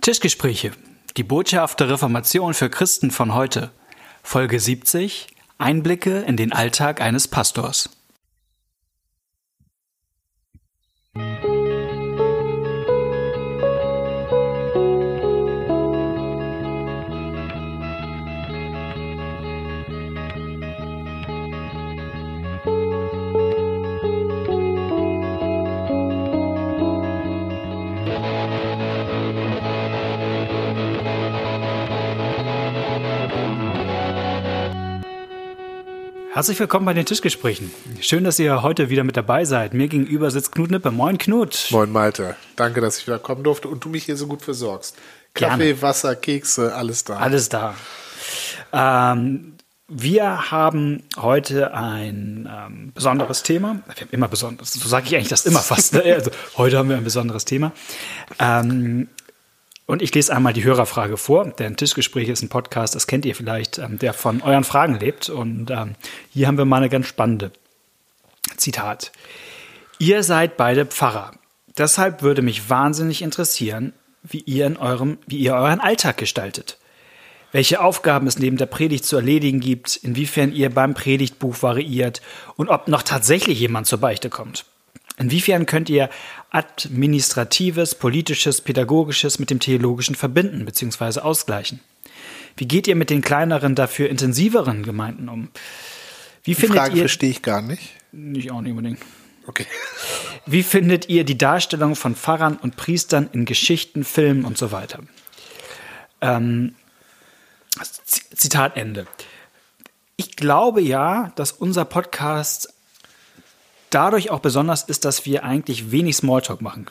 Tischgespräche. Die Botschaft der Reformation für Christen von heute. Folge 70. Einblicke in den Alltag eines Pastors. Herzlich willkommen bei den Tischgesprächen. Schön, dass ihr heute wieder mit dabei seid. Mir gegenüber sitzt Knut Nippe. Moin, Knut. Moin, Malte. Danke, dass ich wieder kommen durfte und du mich hier so gut versorgst. Kaffee, Gerne. Wasser, Kekse, alles da. Alles da. Ähm, wir haben heute ein ähm, besonderes Thema. Wir haben immer besonderes. So sage ich eigentlich das immer fast. Ne? Also, heute haben wir ein besonderes Thema. Ähm, und ich lese einmal die Hörerfrage vor, denn Tischgespräch ist ein Podcast, das kennt ihr vielleicht, ähm, der von euren Fragen lebt. Und ähm, hier haben wir mal eine ganz spannende Zitat. Ihr seid beide Pfarrer. Deshalb würde mich wahnsinnig interessieren, wie ihr, in eurem, wie ihr euren Alltag gestaltet. Welche Aufgaben es neben der Predigt zu erledigen gibt, inwiefern ihr beim Predigtbuch variiert und ob noch tatsächlich jemand zur Beichte kommt. Inwiefern könnt ihr administratives, politisches, pädagogisches mit dem theologischen verbinden bzw. ausgleichen? Wie geht ihr mit den kleineren, dafür intensiveren Gemeinden um? Wie die Frage ihr, verstehe ich gar nicht. Nicht auch nicht unbedingt. Okay. Wie findet ihr die Darstellung von Pfarrern und Priestern in Geschichten, Filmen und so weiter? Ähm, Zitat Ende. Ich glaube ja, dass unser Podcast dadurch auch besonders ist, dass wir eigentlich wenig Smalltalk machen.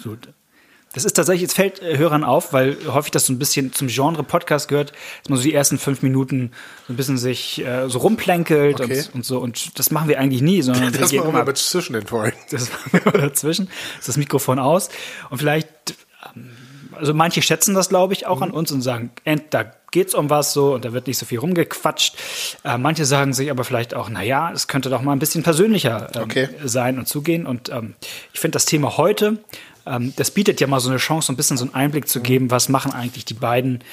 Das ist tatsächlich, es fällt äh, Hörern auf, weil häufig das so ein bisschen zum Genre Podcast gehört, dass man so die ersten fünf Minuten so ein bisschen sich äh, so rumplänkelt okay. und, und, so. Und das machen wir eigentlich nie, sondern das wir machen wir aber zwischen den Folgen. Das machen wir dazwischen. ist das Mikrofon aus. Und vielleicht, ähm, also manche schätzen das, glaube ich, auch mhm. an uns und sagen, da geht's um was so und da wird nicht so viel rumgequatscht. Äh, manche sagen sich aber vielleicht auch, na ja, es könnte doch mal ein bisschen persönlicher ähm, okay. sein und zugehen. Und ähm, ich finde das Thema heute, ähm, das bietet ja mal so eine Chance, so ein bisschen so einen Einblick zu geben, was machen eigentlich die beiden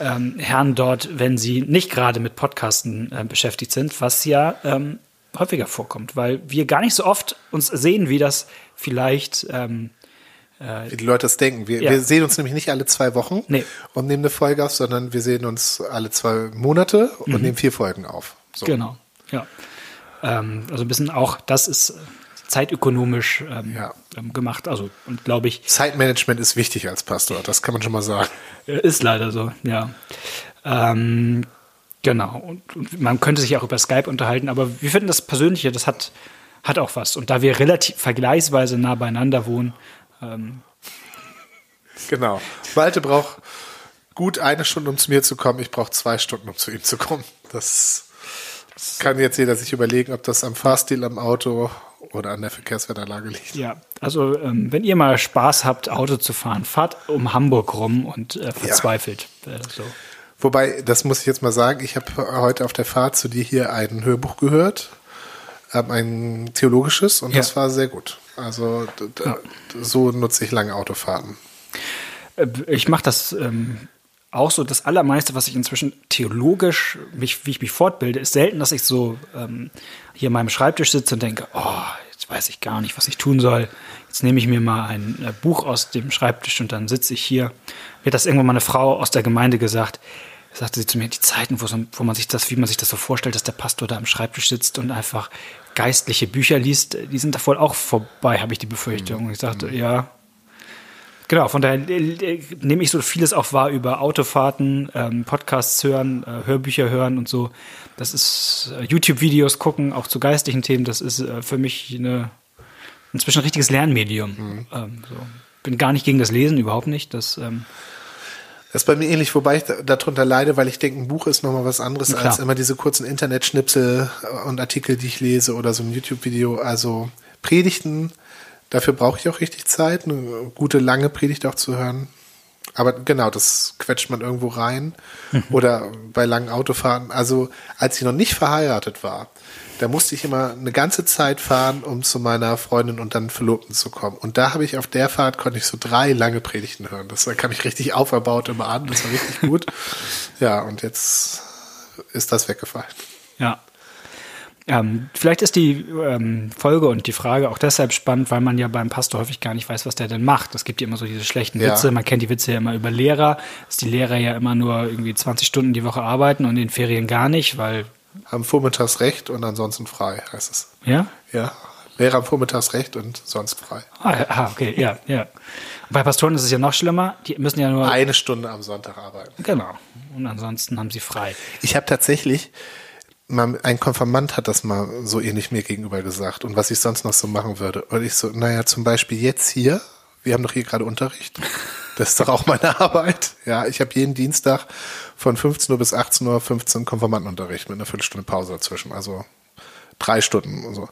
ähm, Herren dort, wenn sie nicht gerade mit Podcasten äh, beschäftigt sind, was ja ähm, häufiger vorkommt, weil wir gar nicht so oft uns sehen, wie das vielleicht ähm, äh, Wie die Leute das denken. Wir, ja. wir sehen uns nämlich nicht alle zwei Wochen nee. und nehmen eine Folge auf, sondern wir sehen uns alle zwei Monate und mhm. nehmen vier Folgen auf. So. Genau, ja. Ähm, also ein bisschen auch, das ist zeitökonomisch ähm, ja. Ähm, gemacht. Also, und glaube ich. Zeitmanagement ist wichtig als Pastor, das kann man schon mal sagen. Ist leider so, ja. Ähm, genau. Und, und, man könnte sich auch über Skype unterhalten, aber wir finden das Persönliche, das hat, hat auch was. Und da wir relativ vergleichsweise nah beieinander wohnen, ähm. Genau. Malte braucht gut eine Stunde, um zu mir zu kommen. Ich brauche zwei Stunden, um zu ihm zu kommen. Das kann jetzt jeder sich überlegen, ob das am Fahrstil am Auto oder an der Verkehrswetterlage liegt. Ja, also ähm, wenn ihr mal Spaß habt, Auto zu fahren, fahrt um Hamburg rum und äh, verzweifelt. Ja. Äh, so. Wobei, das muss ich jetzt mal sagen, ich habe heute auf der Fahrt zu dir hier ein Hörbuch gehört, ähm, ein theologisches, und ja. das war sehr gut. Also ja. so nutze ich lange Autofahrten. Äh, ich mache das ähm, auch so. Das Allermeiste, was ich inzwischen theologisch, mich, wie ich mich fortbilde, ist selten, dass ich so ähm, hier an meinem Schreibtisch sitze und denke, oh, jetzt weiß ich gar nicht, was ich tun soll. Jetzt nehme ich mir mal ein äh, Buch aus dem Schreibtisch und dann sitze ich hier. Mir hat das irgendwann mal eine Frau aus der Gemeinde gesagt, sagte sie zu mir, die Zeiten, wo, so, wo, man sich das, wie man sich das so vorstellt, dass der Pastor da am Schreibtisch sitzt und einfach geistliche Bücher liest, die sind da wohl auch vorbei, habe ich die Befürchtung. Ich sagte, mhm. ja. Genau, von daher äh, nehme ich so vieles auch wahr über Autofahrten, ähm, Podcasts hören, äh, Hörbücher hören und so. Das ist äh, YouTube-Videos gucken, auch zu geistlichen Themen. Das ist äh, für mich eine, inzwischen ein richtiges Lernmedium. Mhm. Ähm, so. Bin gar nicht gegen das Lesen, überhaupt nicht. Das ähm, das ist bei mir ähnlich, wobei ich darunter leide, weil ich denke, ein Buch ist nochmal was anderes als immer diese kurzen Internetschnipsel und Artikel, die ich lese oder so ein YouTube-Video. Also Predigten, dafür brauche ich auch richtig Zeit, eine gute lange Predigt auch zu hören. Aber genau, das quetscht man irgendwo rein. Oder bei langen Autofahren. Also, als ich noch nicht verheiratet war, da musste ich immer eine ganze Zeit fahren, um zu meiner Freundin und dann Verlobten zu kommen. Und da habe ich auf der Fahrt konnte ich so drei lange Predigten hören. Das kam ich richtig auferbaut immer an. Das war richtig gut. Ja, und jetzt ist das weggefallen. Ja. Ähm, vielleicht ist die ähm, Folge und die Frage auch deshalb spannend, weil man ja beim Pastor häufig gar nicht weiß, was der denn macht. Es gibt ja immer so diese schlechten Ja. Witze. Man kennt die Witze ja immer über Lehrer, dass die Lehrer ja immer nur irgendwie 20 Stunden die Woche arbeiten und in den Ferien gar nicht, weil, Haben vormittags recht und ansonsten frei, heißt es. ja? Ja. Wäre am vormittags recht und sonst frei. Ah, ah, okay, ja, ja. Bei Pastoren ist es ja noch schlimmer. Die müssen ja nur, Eine Stunde am Sonntag arbeiten. genau. Und ansonsten haben sie frei. Ich habe tatsächlich, ein Konfirmand hat das mal so ähnlich mir gegenüber gesagt und was ich sonst noch so machen würde. Und ich so, naja, zum Beispiel jetzt hier, wir haben doch hier gerade Unterricht. Das ist doch auch meine Arbeit. Ja, ich habe jeden Dienstag von 15 Uhr bis 18 Uhr 15 Konfirmandenunterricht mit einer Viertelstunde Pause dazwischen. Also drei Stunden und so.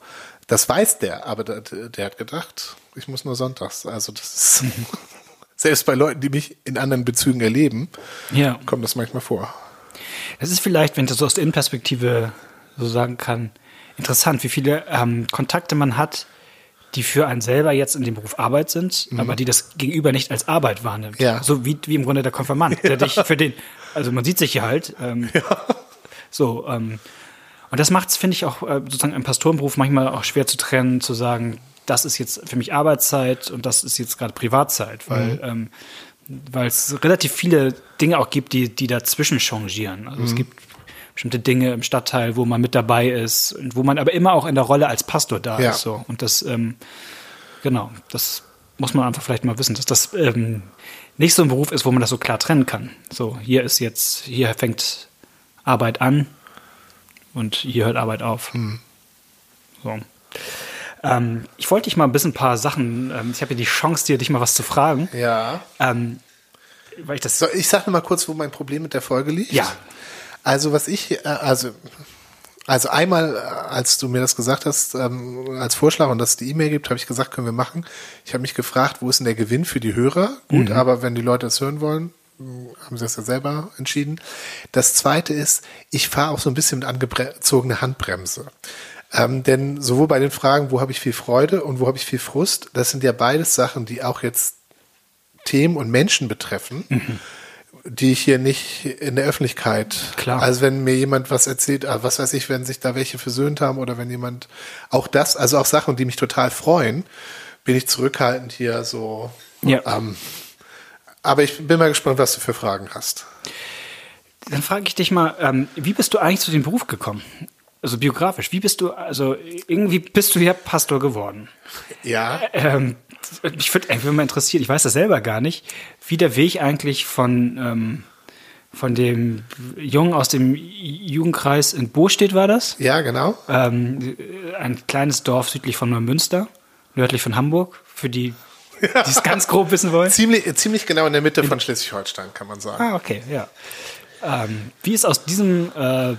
Das weiß der, aber der, der hat gedacht, ich muss nur sonntags. Also das ist, selbst bei Leuten, die mich in anderen Bezügen erleben, Ja. kommt das manchmal vor. Es ist vielleicht, wenn ich das so aus der Innenperspektive so sagen kann, interessant, wie viele ähm, Kontakte man hat, die für einen selber jetzt in dem Beruf Arbeit sind, aber die das Gegenüber nicht als Arbeit wahrnimmt. Ja. So wie, wie im Grunde der Konfirmand, der dich für den, also man sieht sich hier halt. Ähm, So, ähm, und das macht es, finde ich, auch äh, sozusagen im Pastorenberuf manchmal auch schwer zu trennen, zu sagen, das ist jetzt für mich Arbeitszeit und das ist jetzt gerade Privatzeit, weil ähm, weil es relativ viele Dinge auch gibt, die, die dazwischen changieren. Also es gibt bestimmte Dinge im Stadtteil, wo man mit dabei ist und wo man aber immer auch in der Rolle als Pastor da Ja. ist. So. Und das, ähm, genau, das muss man einfach vielleicht mal wissen, dass das ähm, nicht so ein Beruf ist, wo man das so klar trennen kann. So, hier ist jetzt, hier fängt Arbeit an und hier hört Arbeit auf. So. Ähm, ich wollte dich mal ein bisschen ein paar Sachen, ähm, ich habe ja die Chance, dir dich mal was zu fragen. Ja. Ähm, weil ich das So, ich sage mal kurz, wo mein Problem mit der Folge liegt. Ja. Also was ich, äh, also, also einmal, äh, als du mir das gesagt hast, ähm, als Vorschlag und dass es die E-Mail gibt, habe ich gesagt, können wir machen. Ich habe mich gefragt, wo ist denn der Gewinn für die Hörer? Gut, aber wenn die Leute das hören wollen, mh, haben sie das ja selber entschieden. Das zweite ist, ich fahre auch so ein bisschen mit angezogener Handbremse. Ähm, denn sowohl bei den Fragen, wo habe ich viel Freude und wo habe ich viel Frust, das sind ja beides Sachen, die auch jetzt Themen und Menschen betreffen, die ich hier nicht in der Öffentlichkeit. Klar. Also wenn mir jemand was erzählt, ah, was weiß ich, wenn sich da welche versöhnt haben oder wenn jemand auch das, also auch Sachen, die mich total freuen, bin ich zurückhaltend hier so. Ja. Ähm, aber ich bin mal gespannt, was du für Fragen hast. Dann frage ich dich mal, ähm, wie bist du eigentlich zu dem Beruf gekommen? Also biografisch, wie bist du, also irgendwie bist du ja Pastor geworden. Ja. Ähm, ich würde einfach mal interessiert, ich weiß das selber gar nicht, wie der Weg eigentlich von, ähm, von dem Jungen aus dem Jugendkreis in Bostedt war das? Ja, genau. Ähm, ein kleines Dorf südlich von Neumünster, nördlich von Hamburg, für die, die es ganz grob wissen wollen. Ziemlich, ziemlich genau in der Mitte von Schleswig-Holstein, kann man sagen. Ah, okay, ja. Ähm, wie ist aus diesem äh,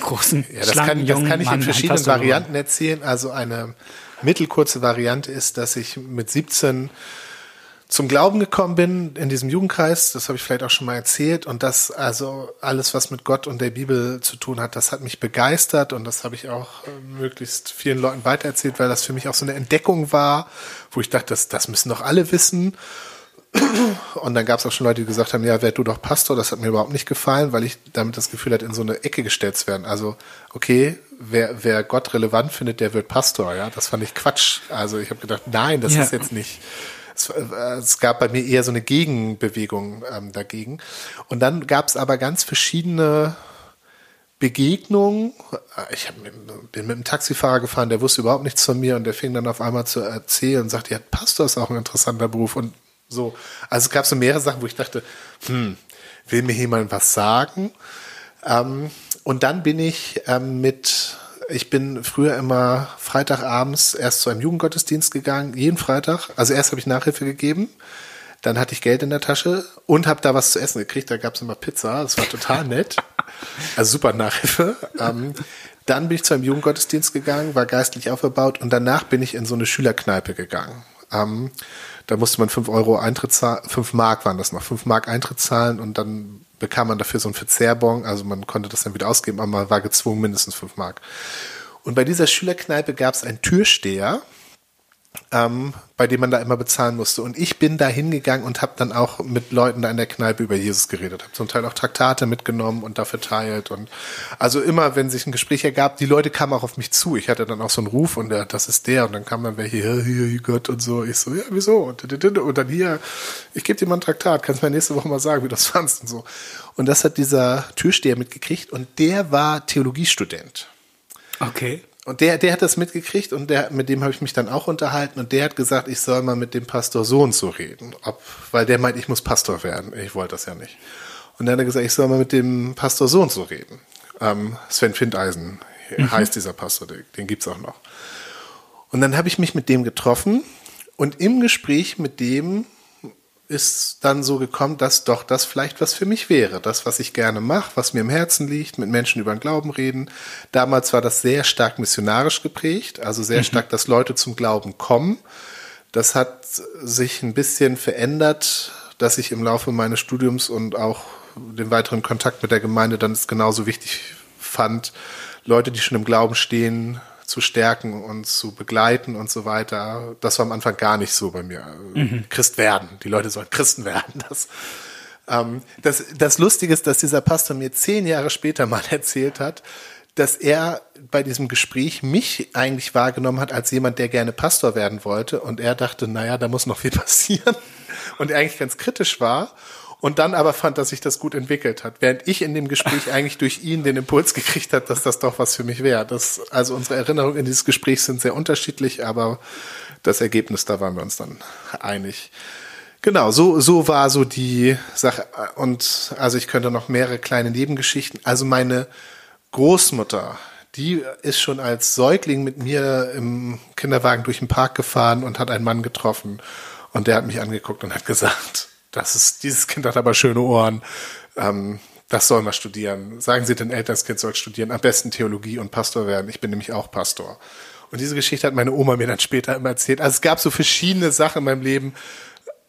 großen, Ja, das schlanken, kann, das jungen kann ich Mann in verschiedenen? Varianten erzählen. Also eine mittelkurze Variante ist, dass ich mit 17 zum Glauben gekommen bin in diesem Jugendkreis. Das habe ich vielleicht auch schon mal erzählt. Und das, also alles, was mit Gott und der Bibel zu tun hat, das hat mich begeistert. Und das habe ich auch äh, möglichst vielen Leuten weitererzählt, weil das für mich auch so eine Entdeckung war, wo ich dachte, das, das müssen doch alle wissen. Und dann gab es auch schon Leute, die gesagt haben, ja, werd du doch Pastor. Das hat mir überhaupt nicht gefallen, weil ich damit das Gefühl hatte, in so eine Ecke gestellt zu werden. Also, okay, wer, wer Gott relevant findet, der wird Pastor. Ja, das fand ich Quatsch. Also ich habe gedacht, nein, das Ja. ist jetzt nicht. Es, äh, es gab bei mir eher so eine Gegenbewegung ähm, dagegen. Und dann gab es aber ganz verschiedene Begegnungen. Ich hab, bin mit einem Taxifahrer gefahren, der wusste überhaupt nichts von mir und der fing dann auf einmal zu erzählen und sagte, ja, Pastor ist auch ein interessanter Beruf und so. Also es gab so mehrere Sachen, wo ich dachte, hm, will mir jemand was sagen? Ähm, und dann bin ich ähm, mit, ich bin früher immer Freitagabends erst zu einem Jugendgottesdienst gegangen, jeden Freitag. Also erst habe ich Nachhilfe gegeben, dann hatte ich Geld in der Tasche und habe da was zu essen gekriegt. Da gab es immer Pizza, das war total nett. Also super Nachhilfe. Ähm, dann bin ich zu einem Jugendgottesdienst gegangen, war geistlich aufgebaut und danach bin ich in so eine Schülerkneipe gegangen. Ähm, da musste man fünf Euro Eintritt zahlen, fünf Mark waren das noch, fünf Mark Eintritt zahlen und dann bekam man dafür so einen Verzehrbon, also man konnte das dann wieder ausgeben, aber man war gezwungen, mindestens fünf Mark. Und bei dieser Schülerkneipe gab es einen Türsteher, ähm, bei dem man da immer bezahlen musste. Und ich bin da hingegangen und habe dann auch mit Leuten da in der Kneipe über Jesus geredet. Habe zum Teil auch Traktate mitgenommen und da verteilt. Und also immer, wenn sich ein Gespräch ergab, die Leute kamen auch auf mich zu. Ich hatte dann auch so einen Ruf und der, das ist der. Und dann kam dann welche, hier, hier, Gott und so. Ich so, ja, wieso? Und, dann hier, ich gebe dir mal ein Traktat, kannst mir nächste Woche mal sagen, wie du das fandst und so. Und das hat dieser Türsteher mitgekriegt und der war Theologiestudent. Okay. Und der, der hat das mitgekriegt und der, mit dem habe ich mich dann auch unterhalten und der hat gesagt, ich soll mal mit dem Pastor so und so reden, ob, weil der meint, ich muss Pastor werden. Ich wollte das ja nicht. Und dann hat er gesagt, ich soll mal mit dem Pastor so und so reden. Ähm, Sven Findeisen mhm. heißt dieser Pastor, den, den gibt's auch noch. Und dann habe ich mich mit dem getroffen und im Gespräch mit dem ist dann so gekommen, dass doch das vielleicht was für mich wäre. Das, was ich gerne mache, was mir im Herzen liegt, mit Menschen über den Glauben reden. Damals war das sehr stark missionarisch geprägt, also sehr mhm. stark, dass Leute zum Glauben kommen. Das hat sich ein bisschen verändert, dass ich im Laufe meines Studiums und auch den weiteren Kontakt mit der Gemeinde dann es genauso wichtig fand, Leute, die schon im Glauben stehen, zu stärken und zu begleiten und so weiter. Das war am Anfang gar nicht so bei mir. Mhm. Christ werden. Die Leute sollen Christen werden. Das, ähm, das, das Lustige ist, dass dieser Pastor mir zehn Jahre später mal erzählt hat, dass er bei diesem Gespräch mich eigentlich wahrgenommen hat als jemand, der gerne Pastor werden wollte. Und er dachte, naja, da muss noch viel passieren. Und er eigentlich ganz kritisch war und dann aber fand, dass sich das gut entwickelt hat, während ich in dem Gespräch eigentlich durch ihn den Impuls gekriegt hat, dass das doch was für mich wäre. Das, also unsere Erinnerungen in dieses Gespräch sind sehr unterschiedlich, aber das Ergebnis, da waren wir uns dann einig. Genau, so, so war so die Sache. Und also ich könnte noch mehrere kleine Nebengeschichten. Also meine Großmutter, die ist schon als Säugling mit mir im Kinderwagen durch den Park gefahren und hat einen Mann getroffen. Und der hat mich angeguckt und hat gesagt, das ist, dieses Kind hat aber schöne Ohren. Ähm, das soll mal studieren. Sagen Sie den Eltern, das Kind soll studieren. Am besten Theologie und Pastor werden. Ich bin nämlich auch Pastor. Und diese Geschichte hat meine Oma mir dann später immer erzählt. Also es gab so verschiedene Sachen in meinem Leben.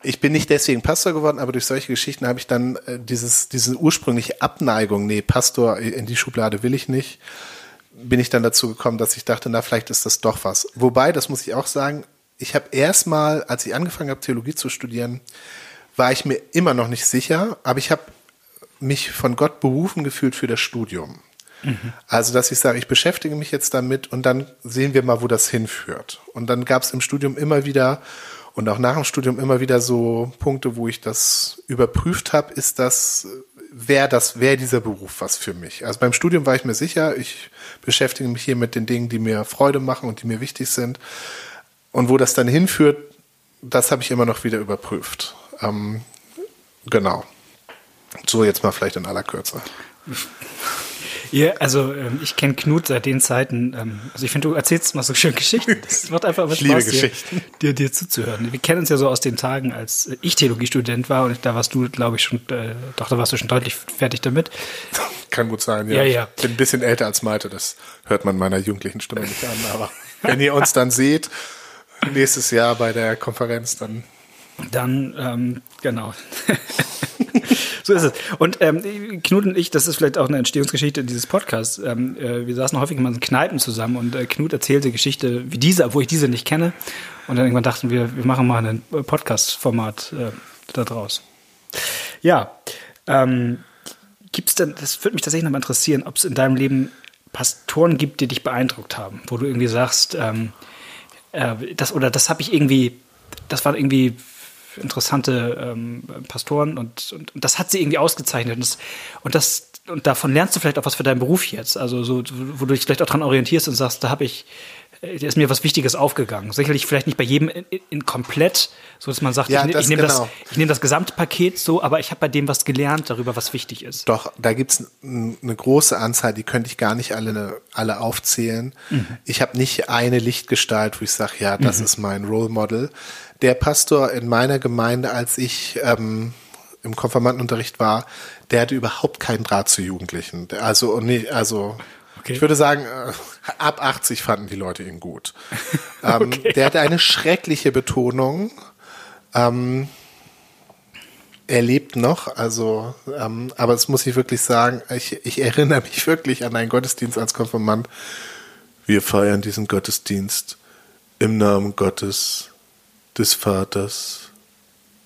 Ich bin nicht deswegen Pastor geworden, aber durch solche Geschichten habe ich dann äh, dieses, diese ursprüngliche Abneigung, nee, Pastor in die Schublade will ich nicht, bin ich dann dazu gekommen, dass ich dachte, na, vielleicht ist das doch was. Wobei, das muss ich auch sagen, ich habe erstmal, als ich angefangen habe, Theologie zu studieren, war ich mir immer noch nicht sicher, aber ich habe mich von Gott berufen gefühlt für das Studium. Mhm. Also, dass ich sage, ich beschäftige mich jetzt damit und dann sehen wir mal, wo das hinführt. Und dann gab es im Studium immer wieder und auch nach dem Studium immer wieder so Punkte, wo ich das überprüft habe, ist das, wäre das, wäre dieser Beruf was für mich? Also beim Studium war ich mir sicher, ich beschäftige mich hier mit den Dingen, die mir Freude machen und die mir wichtig sind. Und wo das dann hinführt, das habe ich immer noch wieder überprüft. Ähm, genau. So jetzt mal vielleicht in aller Kürze. Ja, also ähm, ich kenne Knut seit den Zeiten. Ähm, also ich finde, du erzählst mal so schön Geschichten. Das macht einfach was Spaß, dir, dir, dir, zuzuhören. Wir kennen uns ja so aus den Tagen, als ich Theologiestudent war und da warst du, glaube ich, schon, äh, doch, da warst du schon deutlich fertig damit. Kann gut sein, ja. ja, ja. Ich bin ein bisschen älter als Malte, das hört man meiner jugendlichen Stimme nicht an. Aber wenn ihr uns dann seht, nächstes Jahr bei der Konferenz, dann dann, ähm, genau. so ist es. Und ähm, Knut und ich, das ist vielleicht auch eine Entstehungsgeschichte dieses Podcasts. Ähm, äh, wir saßen häufig mal in Kneipen zusammen und äh, Knut erzählte Geschichte wie diese, obwohl ich diese nicht kenne. Und dann irgendwann dachten wir, wir machen mal ein Podcast-Format äh, da draus. Ja, ähm, gibt es denn, das würde mich tatsächlich noch mal interessieren, ob es in deinem Leben Pastoren gibt, die dich beeindruckt haben, wo du irgendwie sagst, ähm, äh, das oder das habe ich irgendwie, das war irgendwie interessante ähm, Pastoren und, und, das hat sie irgendwie ausgezeichnet. Und das, und das und davon lernst du vielleicht auch was für deinen Beruf jetzt. Also so, wo du dich vielleicht auch dran orientierst und sagst, da habe ich, äh, da ist mir was Wichtiges aufgegangen. Sicherlich vielleicht nicht bei jedem in, in komplett, so dass man sagt, ja, ich, ich nehme genau. das, nehm das Gesamtpaket so, aber ich habe bei dem was gelernt darüber, was wichtig ist. Doch, da gibt's eine große Anzahl, die könnte ich gar nicht alle, alle aufzählen. Mhm. Ich habe nicht eine Lichtgestalt, wo ich sage, ja, das mhm. ist mein Role Model der Pastor in meiner Gemeinde, als ich ähm, im Konfirmandenunterricht war, der hatte überhaupt keinen Draht zu Jugendlichen. Also, nee, also Okay. Ich würde sagen, äh, ab 80 fanden die Leute ihn gut. ähm, okay. Der hatte eine schreckliche Betonung. Ähm, er lebt noch, also, ähm, aber es muss ich wirklich sagen, ich, ich erinnere mich wirklich an einen Gottesdienst als Konfirmand. Wir feiern diesen Gottesdienst im Namen Gottes, des Vaters,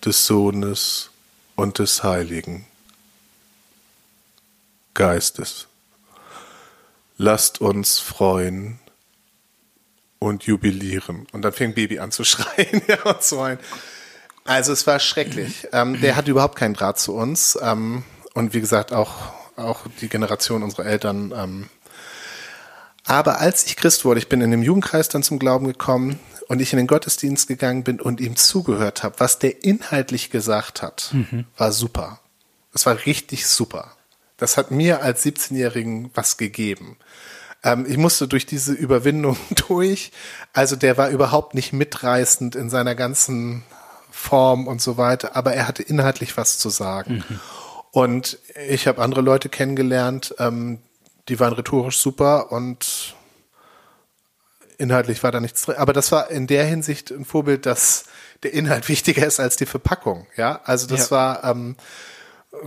des Sohnes und des Heiligen Geistes. Lasst uns freuen und jubilieren. Und dann fing Baby an zu schreien ja, und zu weinen. Also es war schrecklich. Ähm, der hatte überhaupt keinen Draht zu uns. Ähm, und wie gesagt, auch, auch die Generation unserer Eltern. Ähm. Aber als ich Christ wurde, ich bin in dem Jugendkreis dann zum Glauben gekommen und ich in den Gottesdienst gegangen bin und ihm zugehört habe, was der inhaltlich gesagt hat, mhm. war super. Es war richtig super. Das hat mir als 17-Jährigen was gegeben. Ähm, ich musste durch diese Überwindung durch. Also der war überhaupt nicht mitreißend in seiner ganzen Form und so weiter, aber er hatte inhaltlich was zu sagen. Mhm. Und ich habe andere Leute kennengelernt, ähm, die waren rhetorisch super und inhaltlich war da nichts drin. Aber das war in der Hinsicht ein Vorbild, dass der Inhalt wichtiger ist als die Verpackung. Ja, also das ja. war ähm,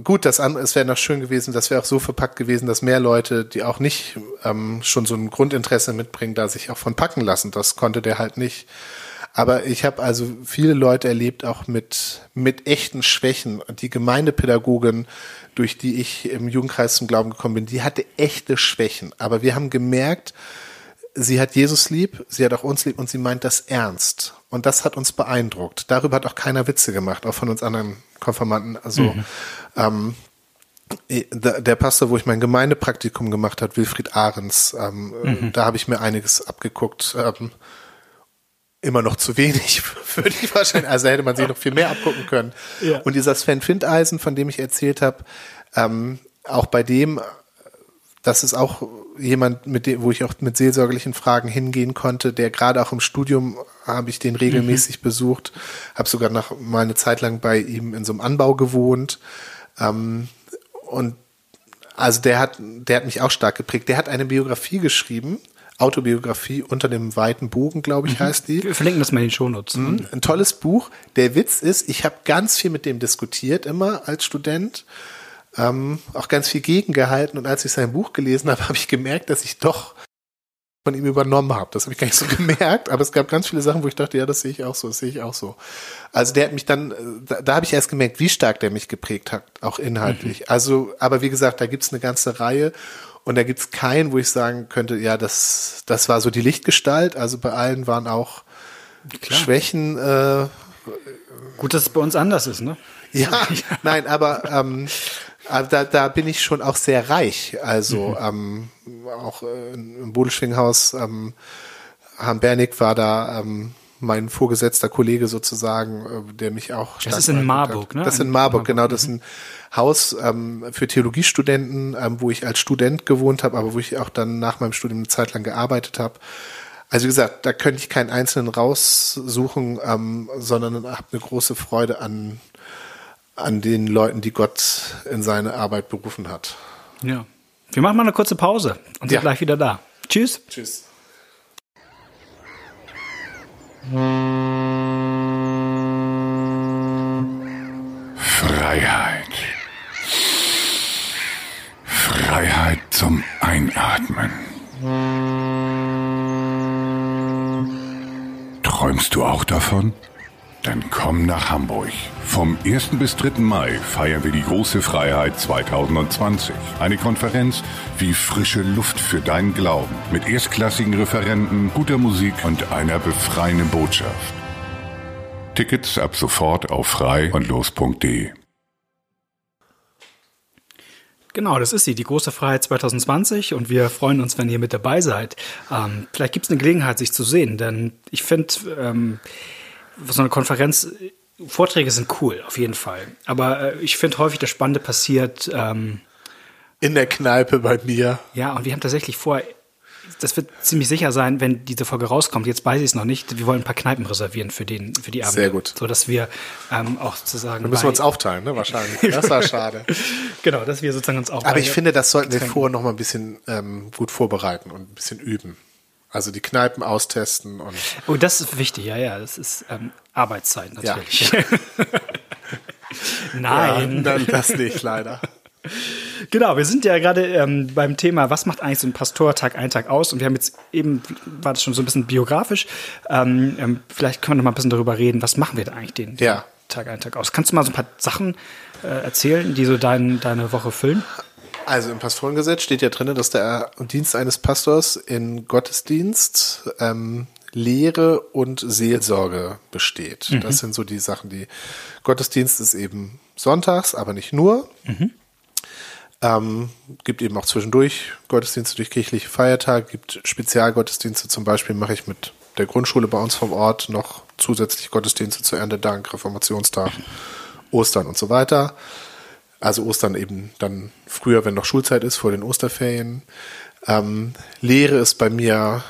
gut. Das andere, es wäre noch schön gewesen, das wäre auch so verpackt gewesen, dass mehr Leute, die auch nicht ähm, schon so ein Grundinteresse mitbringen, da sich auch von packen lassen. Das konnte der halt nicht. Aber ich habe also viele Leute erlebt, auch mit, mit echten Schwächen. Die Gemeindepädagogin, durch die ich im Jugendkreis zum Glauben gekommen bin, die hatte echte Schwächen. Aber wir haben gemerkt, sie hat Jesus lieb, sie hat auch uns lieb und sie meint das ernst. Und das hat uns beeindruckt. Darüber hat auch keiner Witze gemacht, auch von uns anderen Konfirmanden. Also mhm. ähm, der Pastor, wo ich mein Gemeindepraktikum gemacht habe, Wilfried Ahrens, ähm, mhm. da habe ich mir einiges abgeguckt. Ähm, immer noch zu wenig, würde ich wahrscheinlich. Also hätte man sich noch viel mehr abgucken können. Ja. Und dieser Sven Findeisen, von dem ich erzählt habe, ähm, auch bei dem, das ist auch jemand, mit dem, wo ich auch mit seelsorgerlichen Fragen hingehen konnte, der gerade auch im Studium habe ich den regelmäßig mhm. besucht, habe sogar noch mal eine Zeit lang bei ihm in so einem Anbau gewohnt. Ähm, und also der hat, der hat mich auch stark geprägt. Der hat eine Biografie geschrieben, Autobiografie unter dem weiten Bogen, glaube ich, mhm. heißt die. Wir verlinken das mal in den Shownotes. Mhm. Ein tolles Buch. Der Witz ist, ich habe ganz viel mit dem diskutiert immer als Student, ähm, auch ganz viel gegengehalten und als ich sein Buch gelesen habe, habe ich gemerkt, dass ich doch von ihm übernommen habe. Das habe ich gar nicht so gemerkt, aber es gab ganz viele Sachen, wo ich dachte, ja, das sehe ich auch so, das sehe ich auch so. Also der hat mich dann, da, da habe ich erst gemerkt, wie stark der mich geprägt hat, auch inhaltlich. Mhm. Also, aber wie gesagt, da gibt's eine ganze Reihe und da gibt's keinen, wo ich sagen könnte, ja, das, das war so die Lichtgestalt. Also bei allen waren auch Klar. Schwächen. Äh, Gut, dass es bei uns anders ist, ne? Ja, nein, aber ähm, aber da, da bin ich schon auch sehr reich. Also mhm. ähm, auch äh, im Bodelschwinghaus, ähm, Bernig war da ähm, mein vorgesetzter Kollege sozusagen, äh, der mich auch Das ist in Marburg, ne? Das ist in Marburg, Marburg. genau. Das ist mhm. ein Haus ähm, für Theologiestudenten, ähm, wo ich als Student gewohnt habe, aber wo ich auch dann nach meinem Studium eine Zeit lang gearbeitet habe. Also wie gesagt, da könnte ich keinen einzelnen raussuchen, ähm, sondern habe eine große Freude an an den Leuten, die Gott in seine Arbeit berufen hat. Ja. Wir machen mal eine kurze Pause und sind ja. gleich wieder da. Tschüss. Tschüss. Freiheit. Freiheit zum Einatmen. Träumst du auch davon? Dann komm nach Hamburg. Vom 1. bis 3. Mai feiern wir die große Freiheit 2020. Eine Konferenz wie frische Luft für deinen Glauben. Mit erstklassigen Referenten, guter Musik und einer befreienden Botschaft. Tickets ab sofort auf frei und los.de. Genau, das ist sie, die große Freiheit 2020 und wir freuen uns, wenn ihr mit dabei seid. Ähm, vielleicht gibt es eine Gelegenheit, sich zu sehen, denn ich finde, ähm, so eine Konferenz, Vorträge sind cool, auf jeden Fall. Aber äh, ich finde häufig, das Spannende passiert. Ähm, in der Kneipe bei mir. Ja, und wir haben tatsächlich vor das wird ziemlich sicher sein, wenn diese Folge rauskommt. Jetzt weiß ich es noch nicht. Wir wollen ein paar Kneipen reservieren für den, für die Abend. Sehr gut. So dass wir ähm, auch sozusagen. Da müssen wir uns aufteilen, ne? Wahrscheinlich. Das war schade. genau, dass wir sozusagen uns auch. Aber ich finde, das sollten wir vorher noch mal ein bisschen ähm, gut vorbereiten und ein bisschen üben. Also die Kneipen austesten und. Oh, das ist wichtig, ja, ja. Das ist ähm, Arbeitszeit natürlich. Ja. Nein. Ja, das nicht, leider. Genau, wir sind ja gerade ähm, beim Thema, was macht eigentlich so ein Pastor Tag ein, Tag aus? Und wir haben jetzt eben, war das schon so ein bisschen biografisch, ähm, ähm, vielleicht können wir noch mal ein bisschen darüber reden, was machen wir da eigentlich den, ja. Tag ein, Tag aus? Kannst du mal so ein paar Sachen äh, erzählen, die so dein, deine Woche füllen? Also im Pastorengesetz steht ja drin, dass der Dienst eines Pastors in Gottesdienst, ähm, Lehre und Seelsorge besteht. Mhm. Das sind so die Sachen, die Gottesdienst ist eben sonntags, aber nicht nur. Mhm. Ähm, gibt eben auch zwischendurch Gottesdienste durch kirchliche Feiertage, gibt Spezialgottesdienste, zum Beispiel mache ich mit der Grundschule bei uns vom Ort noch zusätzlich Gottesdienste zu Erntedank, Reformationstag, Ostern und so weiter. Also Ostern eben dann früher, wenn noch Schulzeit ist, vor den Osterferien. Ähm, Lehre ist bei mir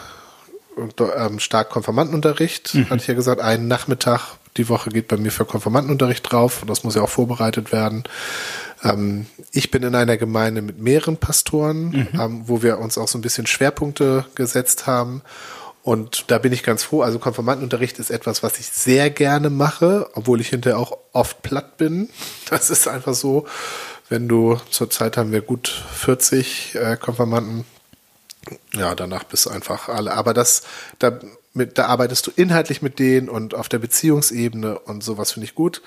ähm, stark Konfirmandenunterricht, mhm. hatte ich ja gesagt. Einen Nachmittag die Woche geht bei mir für Konfirmandenunterricht drauf und das muss ja auch vorbereitet werden. Ähm, ich bin in einer Gemeinde mit mehreren Pastoren, mhm. ähm, wo wir uns auch so ein bisschen Schwerpunkte gesetzt haben. Und da bin ich ganz froh. Also Konfirmandenunterricht ist etwas, was ich sehr gerne mache, obwohl ich hinterher auch oft platt bin. Das ist einfach so. Wenn du, zurzeit haben wir gut 40 äh, Konfirmanden. Ja, danach bist du einfach alle. Aber das, da, mit, da arbeitest du inhaltlich mit denen und auf der Beziehungsebene und sowas finde ich gut.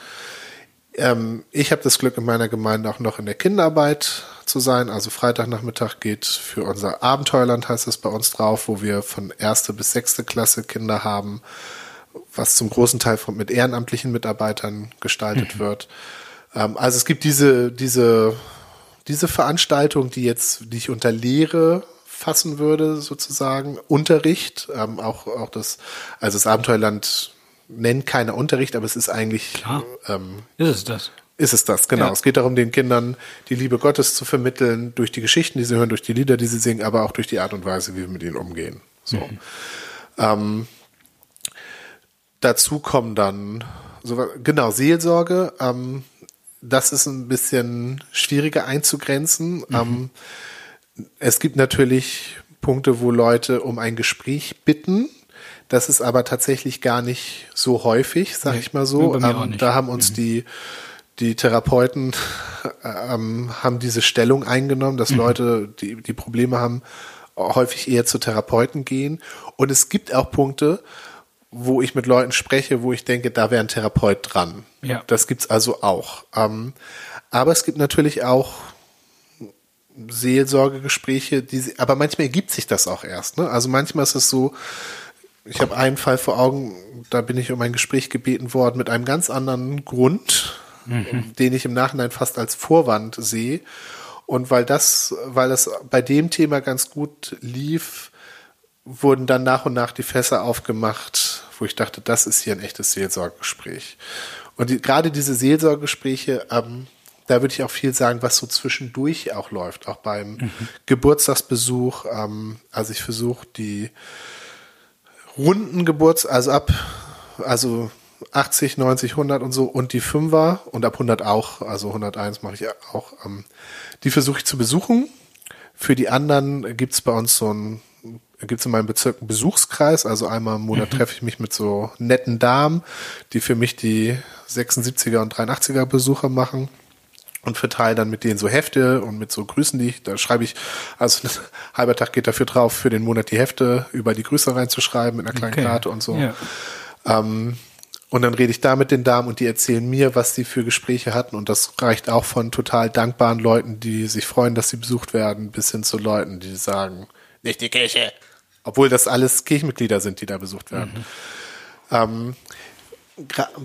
Ähm, ich habe das Glück in meiner Gemeinde auch noch in der Kinderarbeit zu sein. Also Freitagnachmittag geht für unser Abenteuerland, heißt es bei uns drauf, wo wir von erste bis sechste Klasse Kinder haben, was zum großen Teil von, mit ehrenamtlichen Mitarbeitern gestaltet mhm. wird. Ähm, also es gibt diese, diese, diese Veranstaltung, die jetzt, die ich unter Lehre fassen würde, sozusagen, Unterricht, ähm, auch, auch das, also das Abenteuerland nennt keiner Unterricht, aber es ist eigentlich. Klar. Ähm, ist es das? Ist es das, genau. Ja. Es geht darum, den Kindern die Liebe Gottes zu vermitteln, durch die Geschichten, die sie hören, durch die Lieder, die sie singen, aber auch durch die Art und Weise, wie wir mit ihnen umgehen. So. Mhm. Ähm, dazu kommen dann, so, genau, Seelsorge. Ähm, das ist ein bisschen schwieriger einzugrenzen. Mhm. Ähm, es gibt natürlich Punkte, wo Leute um ein Gespräch bitten das ist aber tatsächlich gar nicht so häufig, sag nee, ich mal so. Ähm, da haben uns mhm. die die Therapeuten ähm, haben diese Stellung eingenommen, dass mhm. Leute, die, die Probleme haben, häufig eher zu Therapeuten gehen. Und es gibt auch Punkte, wo ich mit Leuten spreche, wo ich denke, da wäre ein Therapeut dran. Ja. Das gibt's also auch. Ähm, aber es gibt natürlich auch Seelsorgegespräche, die, aber manchmal ergibt sich das auch erst. Ne? Also manchmal ist es so, ich habe einen Fall vor Augen, da bin ich um ein Gespräch gebeten worden mit einem ganz anderen Grund, mhm. den ich im Nachhinein fast als Vorwand sehe. Und weil das, weil das bei dem Thema ganz gut lief, wurden dann nach und nach die Fässer aufgemacht, wo ich dachte, das ist hier ein echtes Seelsorgegespräch. Und die, gerade diese Seelsorgegespräche, ähm, da würde ich auch viel sagen, was so zwischendurch auch läuft, auch beim mhm. Geburtstagsbesuch. Ähm, also ich versuche die runden Geburts, also ab, also 80, 90, 100 und so und die Fünfer und ab 100 auch, also 101 mache ich auch. Ähm, die versuche ich zu besuchen. Für die anderen gibt's bei uns so ein, gibt's in meinem Bezirk einen Besuchskreis. Also einmal im Monat mhm. treffe ich mich mit so netten Damen, die für mich die 76er und 83er Besucher machen und verteile dann mit denen so Hefte und mit so Grüßen, die ich, da schreibe ich, also ein halber Tag geht dafür drauf, für den Monat die Hefte über die Grüße reinzuschreiben mit einer kleinen okay. Karte und so. Ja. Ähm, und dann rede ich da mit den Damen und die erzählen mir, was sie für Gespräche hatten. Und das reicht auch von total dankbaren Leuten, die sich freuen, dass sie besucht werden, bis hin zu Leuten, die sagen, nicht die Kirche. Obwohl das alles Kirchenmitglieder sind, die da besucht werden. Mhm. Ähm,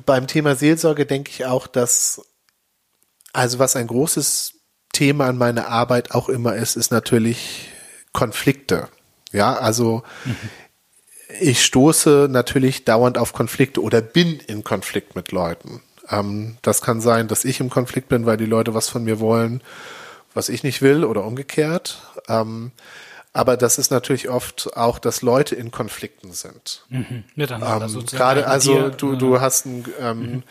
beim Thema Seelsorge denke ich auch, dass also was ein großes Thema an meiner Arbeit auch immer ist, ist natürlich Konflikte. Ja, also mhm. ich stoße natürlich dauernd auf Konflikte oder bin in Konflikt mit Leuten. Ähm, das kann sein, dass ich im Konflikt bin, weil die Leute was von mir wollen, was ich nicht will oder umgekehrt. Ähm, Aber das ist natürlich oft auch, dass Leute in Konflikten sind. Mhm. Miteinander Ähm, sozusagen. Gerade also dir, du, du hast ein ähm,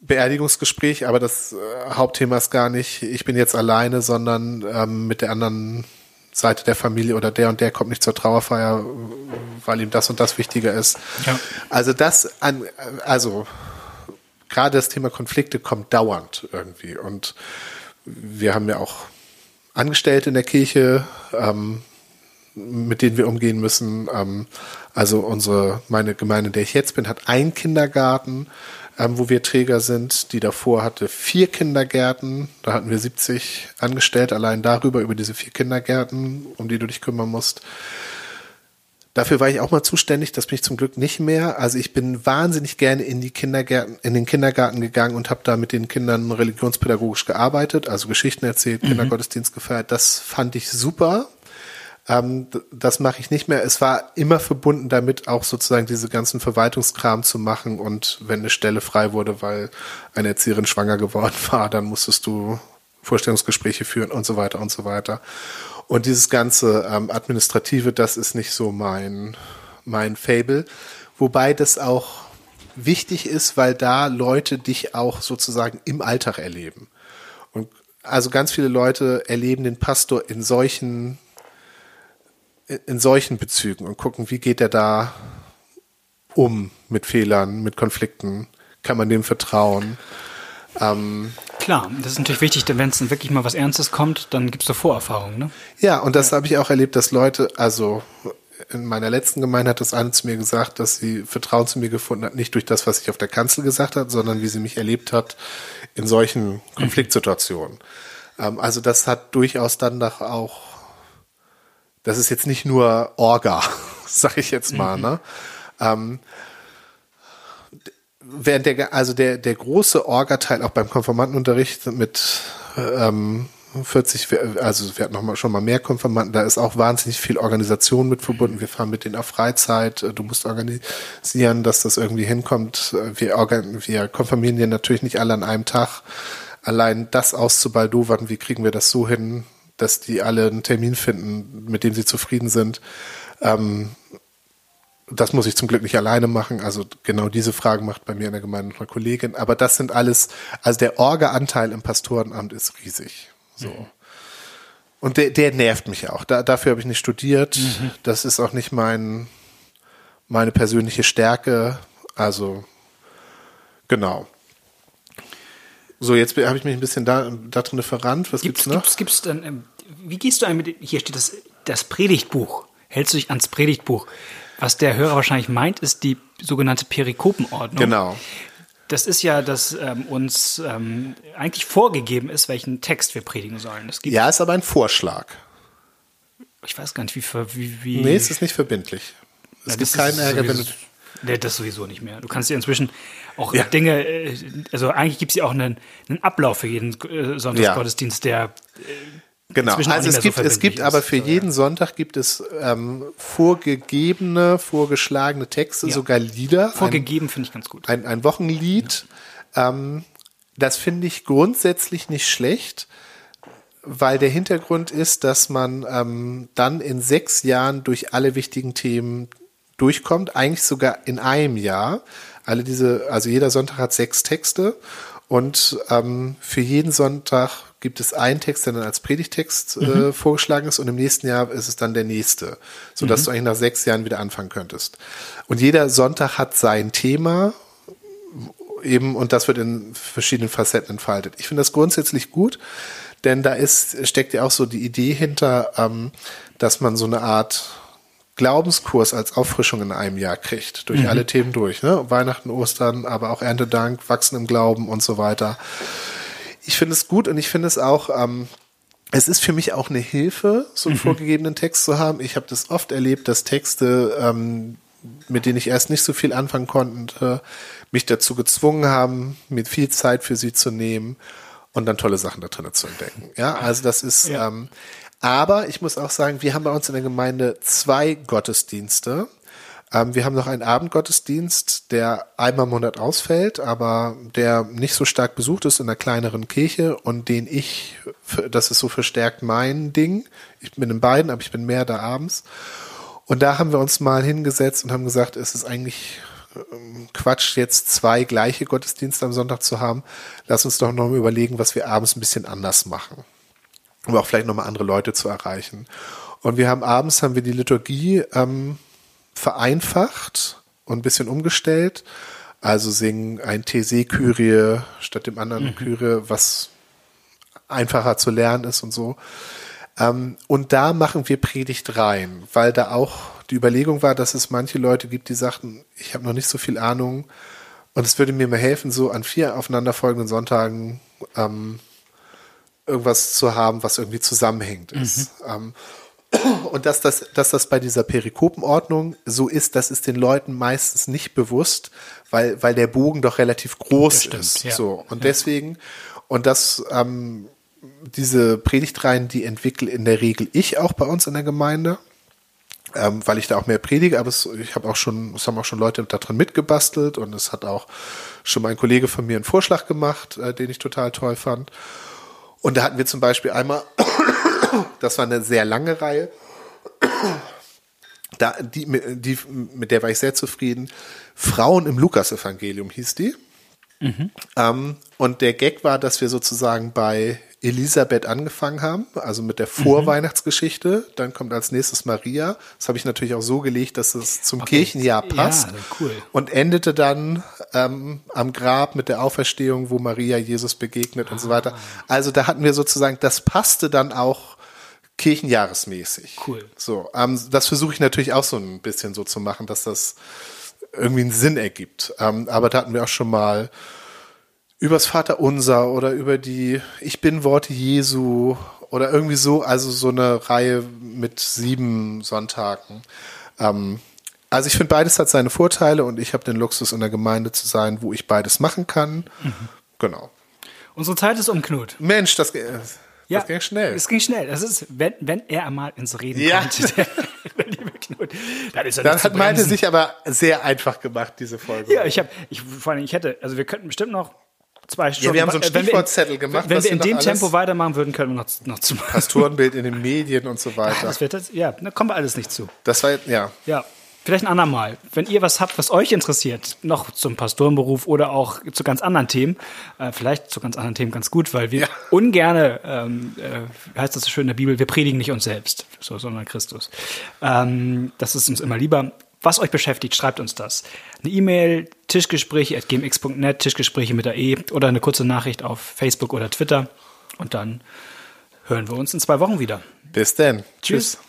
Beerdigungsgespräch, aber das äh, Hauptthema ist gar nicht, ich bin jetzt alleine, sondern ähm, mit der anderen Seite der Familie oder der und der kommt nicht zur Trauerfeier, weil ihm das und das wichtiger ist. Ja. Also das an, also gerade das Thema Konflikte kommt dauernd irgendwie und wir haben ja auch Angestellte in der Kirche, ähm, mit denen wir umgehen müssen. Ähm, also unsere, meine Gemeinde, in der ich jetzt bin, hat einen Kindergarten, ähm, wo wir Träger sind. Die davor hatte vier Kindergärten. Da hatten wir 70 Angestellte allein darüber, über diese vier Kindergärten, um die du dich kümmern musst. Dafür war ich auch mal zuständig, das bin ich zum Glück nicht mehr. Also ich bin wahnsinnig gerne in die Kindergärten, in den Kindergarten gegangen und habe da mit den Kindern religionspädagogisch gearbeitet, also Geschichten erzählt, Kindergottesdienst gefeiert. Das fand ich super. Ähm, das mache ich nicht mehr. Es war immer verbunden damit, auch sozusagen diese ganzen Verwaltungskram zu machen. Und wenn eine Stelle frei wurde, weil eine Erzieherin schwanger geworden war, dann musstest du Vorstellungsgespräche führen und so weiter und so weiter. Und dieses ganze ähm, Administrative, das ist nicht so mein, mein Fable. Wobei das auch wichtig ist, weil da Leute dich auch sozusagen im Alltag erleben. Und also ganz viele Leute erleben den Pastor in solchen in- solchen Bezügen und gucken, wie geht er da um mit Fehlern, mit Konflikten, kann man dem vertrauen? Ähm, Klar, das ist natürlich wichtig, denn wenn es wirklich mal was Ernstes kommt, dann gibt's da Vorerfahrungen, ne? ja, und das habe ich auch erlebt, dass Leute, also in meiner letzten Gemeinde hat das eine zu mir gesagt, dass sie Vertrauen zu mir gefunden hat, nicht durch das, was ich auf der Kanzel gesagt hat, sondern wie sie mich erlebt hat in solchen Konfliktsituationen. Ähm, also das hat durchaus dann doch auch, das ist jetzt nicht nur Orga, sag ich jetzt mal, ne? Ähm, während der, also der, der große Orga-Teil auch beim Konformantenunterricht mit ähm, 40, wir- also wir hatten noch mal, schon mal mehr Konformanten, da ist auch wahnsinnig viel Organisation mit verbunden. Wir fahren mit denen auf Freizeit, du musst organisieren, dass das irgendwie hinkommt. Wir, organ wir konfirmieren die natürlich nicht alle an einem Tag. Allein das auszubaldowern, wie kriegen wir das so hin, dass die alle einen Termin finden, mit dem sie zufrieden sind. Ähm, das muss ich zum Glück nicht alleine machen. Also genau diese Fragen macht bei mir in der Gemeinde eine Kollegin. Aber das sind alles, also der Orga-Anteil im Pastorenamt ist riesig. So. Und der, der nervt mich auch. Da, dafür habe ich nicht studiert. Das ist auch nicht mein, meine persönliche Stärke. Also, genau. So, jetzt habe ich mich ein bisschen da, da drin verrannt. Was gibt's, Gibt's, noch? gibt's, gibt's dann, ähm, wie gehst du ein mit, hier steht das, das Predigtbuch. Hältst du dich ans Predigtbuch? Was der Hörer wahrscheinlich meint, ist die sogenannte Perikopenordnung. Genau. Das ist ja, dass ähm, uns ähm, eigentlich vorgegeben ist, welchen Text wir predigen sollen. Ja, ist aber ein Vorschlag. ich weiß gar nicht, wie, wie, wie Nee, es ist nicht verbindlich. Es Ja, gibt keinen Ärger, wenn du Nee, das sowieso nicht mehr. Du kannst dir inzwischen auch Ja. Dinge, äh, also eigentlich gibt es ja auch einen, einen Ablauf für jeden äh, Sonntagsgottesdienst, der Genau, inzwischen auch also nicht es mehr so gibt, es gibt aber ist. für ja. jeden Sonntag gibt es ähm, vorgegebene, vorgeschlagene Texte, Ja. sogar Lieder. vorgegeben finde ich ganz gut. Ein, ein, Wochenlied. Ähm, das finde ich grundsätzlich nicht schlecht, weil der Hintergrund ist, dass man ähm, dann in sechs Jahren durch alle wichtigen Themen durchkommt, eigentlich sogar in einem Jahr. Alle diese, also jeder Sonntag hat sechs Texte und ähm, für jeden Sonntag gibt es einen Text, der dann als Predigtext äh, vorgeschlagen ist und im nächsten Jahr ist es dann der nächste, sodass du eigentlich nach sechs Jahren wieder anfangen könntest. Und jeder Sonntag hat sein Thema eben und das wird in verschiedenen Facetten entfaltet. Ich finde das grundsätzlich gut, denn da ist steckt ja auch so die Idee hinter, ähm, dass man so eine Art Glaubenskurs als Auffrischung in einem Jahr kriegt, durch alle Themen durch, ne? Weihnachten, Ostern, aber auch Erntedank, Wachsen im Glauben und so weiter. Ich finde es gut und ich finde es auch, ähm, es ist für mich auch eine Hilfe, so einen vorgegebenen Text zu haben. Ich habe das oft erlebt, dass Texte, ähm, mit denen ich erst nicht so viel anfangen konnte, mich dazu gezwungen haben, mir viel Zeit für sie zu nehmen und dann tolle Sachen da drin zu entdecken. Ja, also das ist, Ja. ähm, aber ich muss auch sagen, wir haben bei uns in der Gemeinde zwei Gottesdienste. Ähm, wir haben noch einen Abendgottesdienst, der einmal im Monat ausfällt, aber der nicht so stark besucht ist in einer kleineren Kirche und den ich, das ist so verstärkt mein Ding. Ich bin in beiden, aber ich bin mehr da abends. Und da haben wir uns mal hingesetzt und haben gesagt, es ist eigentlich ähm, Quatsch, jetzt zwei gleiche Gottesdienste am Sonntag zu haben. Lass uns doch noch mal überlegen, was wir abends ein bisschen anders machen. Um auch vielleicht nochmal andere Leute zu erreichen. Und wir haben abends haben wir die Liturgie ähm, vereinfacht und ein bisschen umgestellt. Also singen ein TC-Kyrie statt dem anderen mhm. Kyrie, was einfacher zu lernen ist und so. Ähm, und da machen wir Predigt rein, weil da auch die Überlegung war, dass es manche Leute gibt, die sagten, ich habe noch nicht so viel Ahnung und es würde mir mal helfen, so an vier aufeinanderfolgenden Sonntagen ähm, irgendwas zu haben, was irgendwie zusammenhängt ist. Mhm. Ähm, und dass das, dass das bei dieser Perikopenordnung so ist, das ist den Leuten meistens nicht bewusst, weil, weil der Bogen doch relativ groß stimmt, ist. Ja. So. Und ja. deswegen, und das, ähm, diese Predigtreihen, die entwickle in der Regel ich auch bei uns in der Gemeinde ähm, weil ich da auch mehr predige, aber es, ich habe auch schon, es haben auch schon Leute da drin mitgebastelt und es hat auch schon mein Kollege von mir einen Vorschlag gemacht, äh, den ich total toll fand. Und da hatten wir zum Beispiel einmal, das war eine sehr lange Reihe, da, die, die, mit der war ich sehr zufrieden. Frauen im Lukasevangelium hieß die. Mhm. Ähm, und der Gag war, dass wir sozusagen bei Elisabeth angefangen haben, also mit der Vorweihnachtsgeschichte. Dann kommt als nächstes Maria. Das habe ich natürlich auch so gelegt, dass es zum okay. Kirchenjahr passt. Ja, cool. Und endete dann ähm, am Grab mit der Auferstehung, wo Maria Jesus begegnet ah. und so weiter. Ah. Also da hatten wir sozusagen, das passte dann auch kirchenjahresmäßig. Cool. So, ähm, das versuche ich natürlich auch so ein bisschen so zu machen, dass das irgendwie einen Sinn ergibt. Ähm, aber da hatten wir auch schon mal übers Vaterunser oder über die Ich bin Worte Jesu oder irgendwie so, also so eine Reihe mit sieben Sonntagen. Ähm, also ich finde, beides hat seine Vorteile und ich habe den Luxus, in der Gemeinde zu sein, wo ich beides machen kann. Mhm. Genau. Unsere Zeit ist um, Knut. Mensch, das, das ja, ging schnell. Es ging schnell. Das ist, wenn, wenn er einmal ins Reden ja. kommt, der, liebe Knut, dann ist er Das hat Malte sich aber sehr einfach gemacht, diese Folge. Ja, ich habe, ich, vor allem, ich hätte, also wir könnten bestimmt noch zwei Stunden. Ja, wir haben so einen Stichwortzettel gemacht. Wenn wir in dem Tempo weitermachen würden, können wir noch, noch zu Pastorenbild in den Medien und so weiter. Ja, das wird das, ja, da kommen wir alles nicht zu. Das war, ja. Ja. Vielleicht ein andermal. Wenn ihr was habt, was euch interessiert, noch zum Pastorenberuf oder auch zu ganz anderen Themen, äh, vielleicht zu ganz anderen Themen ganz gut, weil wir ja. ungerne, ähm, äh, heißt das so schön in der Bibel, wir predigen nicht uns selbst, so, sondern Christus. Ähm, das ist uns immer lieber was euch beschäftigt, schreibt uns das. Eine E-Mail, tischgespräche.gmx.net, Tischgespräche mit der E oder eine kurze Nachricht auf Facebook oder Twitter. Und dann hören wir uns in zwei Wochen wieder. Bis dann. Tschüss. Tschüss.